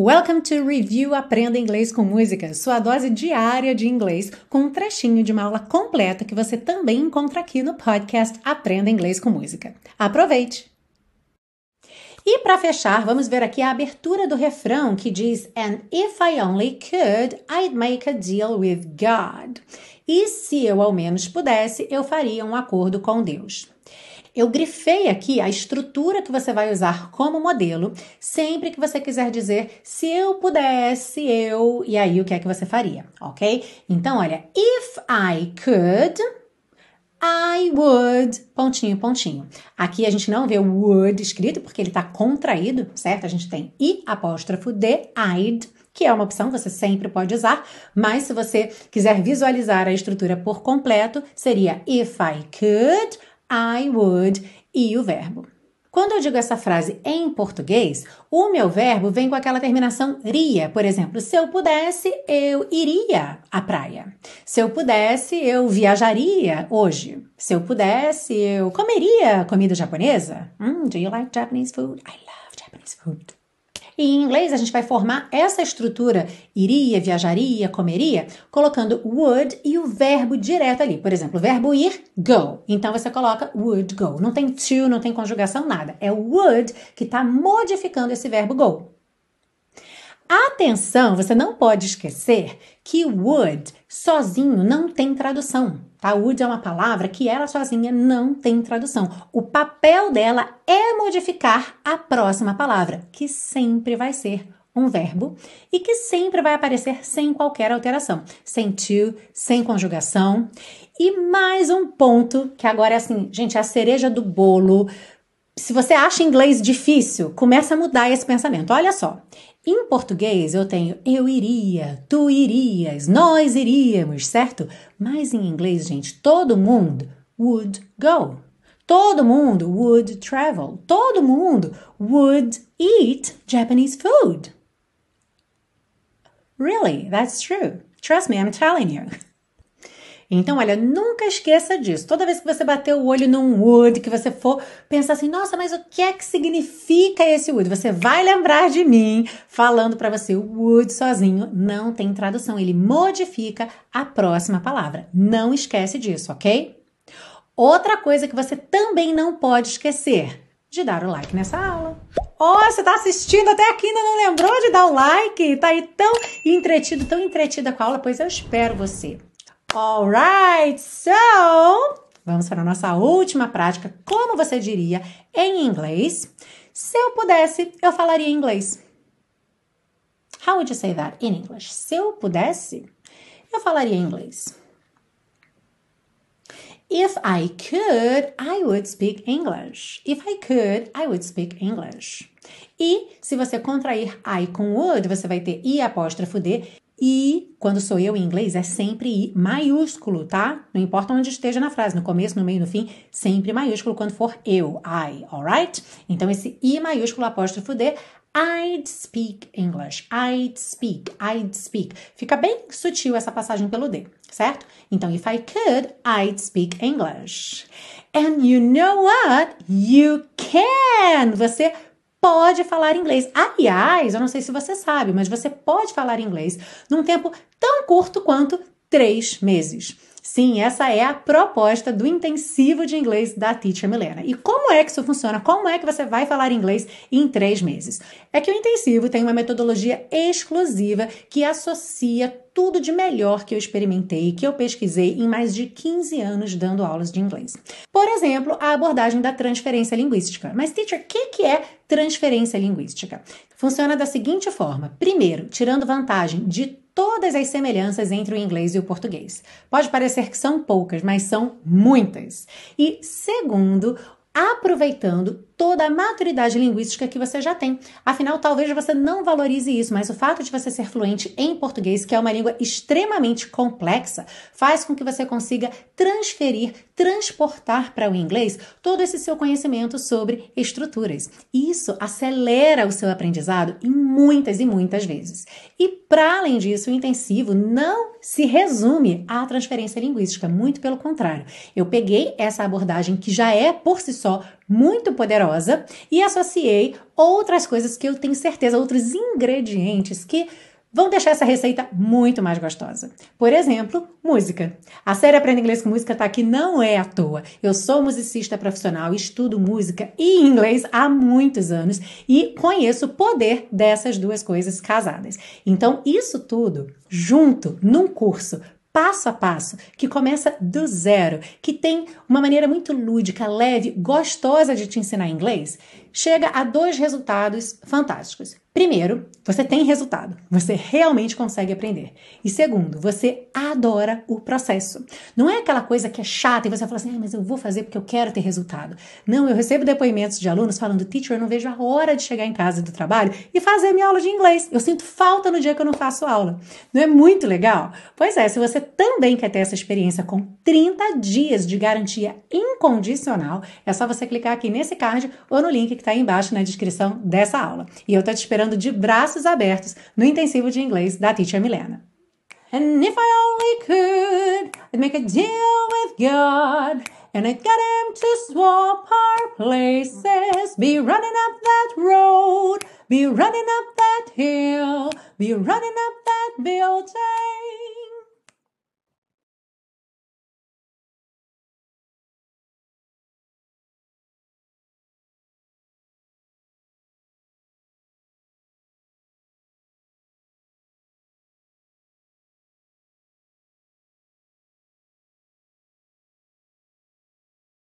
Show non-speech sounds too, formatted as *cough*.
Welcome to Review Aprenda Inglês com Música, sua dose diária de inglês, com um trechinho de uma aula completa que você também encontra aqui no podcast Aprenda Inglês com Música. Aproveite! E para fechar, vamos ver aqui a abertura do refrão que diz: And if I only could, I'd make a deal with God. E se eu ao menos pudesse, eu faria um acordo com Deus. Eu grifei aqui a estrutura que você vai usar como modelo, sempre que você quiser dizer se eu pudesse, eu, e aí o que é que você faria, ok? Então, olha, if I could, I would, pontinho, pontinho. Aqui a gente não vê o would escrito porque ele está contraído, certo? A gente tem i apóstrofo I'd, que é uma opção você sempre pode usar, mas se você quiser visualizar a estrutura por completo, seria if I could, I would e o verbo. Quando eu digo essa frase em português, o meu verbo vem com aquela terminação ria. Por exemplo, se eu pudesse, eu iria à praia. Se eu pudesse, eu viajaria hoje. Se eu pudesse, eu comeria comida japonesa. Mm, do you like Japanese food? I love Japanese food. E em inglês a gente vai formar essa estrutura iria, viajaria, comeria, colocando would e o verbo direto ali. Por exemplo, o verbo ir, go. Então você coloca would go. Não tem to, não tem conjugação, nada. É o would que está modificando esse verbo go. Atenção, você não pode esquecer que would sozinho não tem tradução. Tá? Would é uma palavra que ela sozinha não tem tradução. O papel dela é modificar a próxima palavra, que sempre vai ser um verbo e que sempre vai aparecer sem qualquer alteração, sem to, sem conjugação. E mais um ponto que agora é assim, gente, é a cereja do bolo. Se você acha inglês difícil, começa a mudar esse pensamento. Olha só, em português eu tenho eu iria, tu irias, nós iríamos, certo? Mas em inglês, gente, todo mundo would go. Todo mundo would travel. Todo mundo would eat Japanese food. Really, that's true. Trust me, I'm telling you. *laughs* Então, olha, nunca esqueça disso. Toda vez que você bater o olho num would, que você for pensar assim, nossa, mas o que é que significa esse would? Você vai lembrar de mim falando para você, o would sozinho não tem tradução, ele modifica a próxima palavra. Não esquece disso, ok? Outra coisa que você também não pode esquecer de dar o like nessa aula. Oh, você está assistindo até aqui ainda não lembrou de dar o like? Tá aí tão entretido, tão entretida com a aula? Pois eu espero você. Alright, so vamos para a nossa última prática. Como você diria em inglês? Se eu pudesse, eu falaria inglês. How would you say that in English? Se eu pudesse, eu falaria inglês. If I could, I would speak English. If I could, I would speak English. E se você contrair I com would, você vai ter I apóstrofo D e quando sou eu em inglês é sempre I maiúsculo, tá? Não importa onde esteja na frase, no começo, no meio, no fim, sempre maiúsculo quando for eu, I, alright? Então esse I maiúsculo apóstrofo D, I'd speak English. I'd speak, I'd speak. Fica bem sutil essa passagem pelo D, certo? Então, if I could, I'd speak English. And you know what? You can! Você pode falar inglês. Aliás, eu não sei se você sabe, mas você pode falar inglês num tempo tão curto quanto três meses. Sim, essa é a proposta do intensivo de inglês da Teacher Milena. E como é que isso funciona? Como é que você vai falar inglês em três meses? É que o intensivo tem uma metodologia exclusiva que associa tudo de melhor que eu experimentei, que eu pesquisei em mais de 15 anos dando aulas de inglês. Por exemplo, a abordagem da transferência linguística. Mas, teacher, o que, que é transferência linguística? Funciona da seguinte forma: primeiro, tirando vantagem de todas as semelhanças entre o inglês e o português. Pode parecer que são poucas, mas são muitas. E segundo, aproveitando toda a maturidade linguística que você já tem. Afinal, talvez você não valorize isso, mas o fato de você ser fluente em português, que é uma língua extremamente complexa, faz com que você consiga transferir, transportar para o inglês todo esse seu conhecimento sobre estruturas. Isso acelera o seu aprendizado em muitas e muitas vezes. E para além disso, o intensivo não se resume à transferência linguística, muito pelo contrário. Eu peguei essa abordagem que já é por si só muito poderosa poderosa e associei outras coisas que eu tenho certeza, outros ingredientes que vão deixar essa receita muito mais gostosa. Por exemplo, música. A série Aprenda Inglês com Música tá aqui não é à toa. Eu sou musicista profissional, estudo música e inglês há muitos anos e conheço o poder dessas duas coisas casadas. Então, isso tudo junto num curso passo a passo, que começa do zero, que tem uma maneira muito lúdica, leve, gostosa de te ensinar inglês, chega a dois resultados fantásticos. Primeiro, você tem resultado, você realmente consegue aprender. E segundo, você adora o processo. Não é aquela coisa que é chata e você fala assim, ah, mas eu vou fazer porque eu quero ter resultado. Não, eu recebo depoimentos de alunos falando, teacher, eu não vejo a hora de chegar em casa do trabalho e fazer minha aula de inglês. Eu sinto falta no dia que eu não faço aula. Não é muito legal? Pois é, se você também quer ter essa experiência com 30 dias de garantia incondicional, é só você clicar aqui nesse card ou no link que está aí embaixo na descrição dessa aula. E eu tô te esperando de braços abertos no intensivo de inglês da Teacher Milena. And if I only could, I'd make a deal with God. And I'd get him to swap our places. Be running up that road, be running up that hill, be running up that building.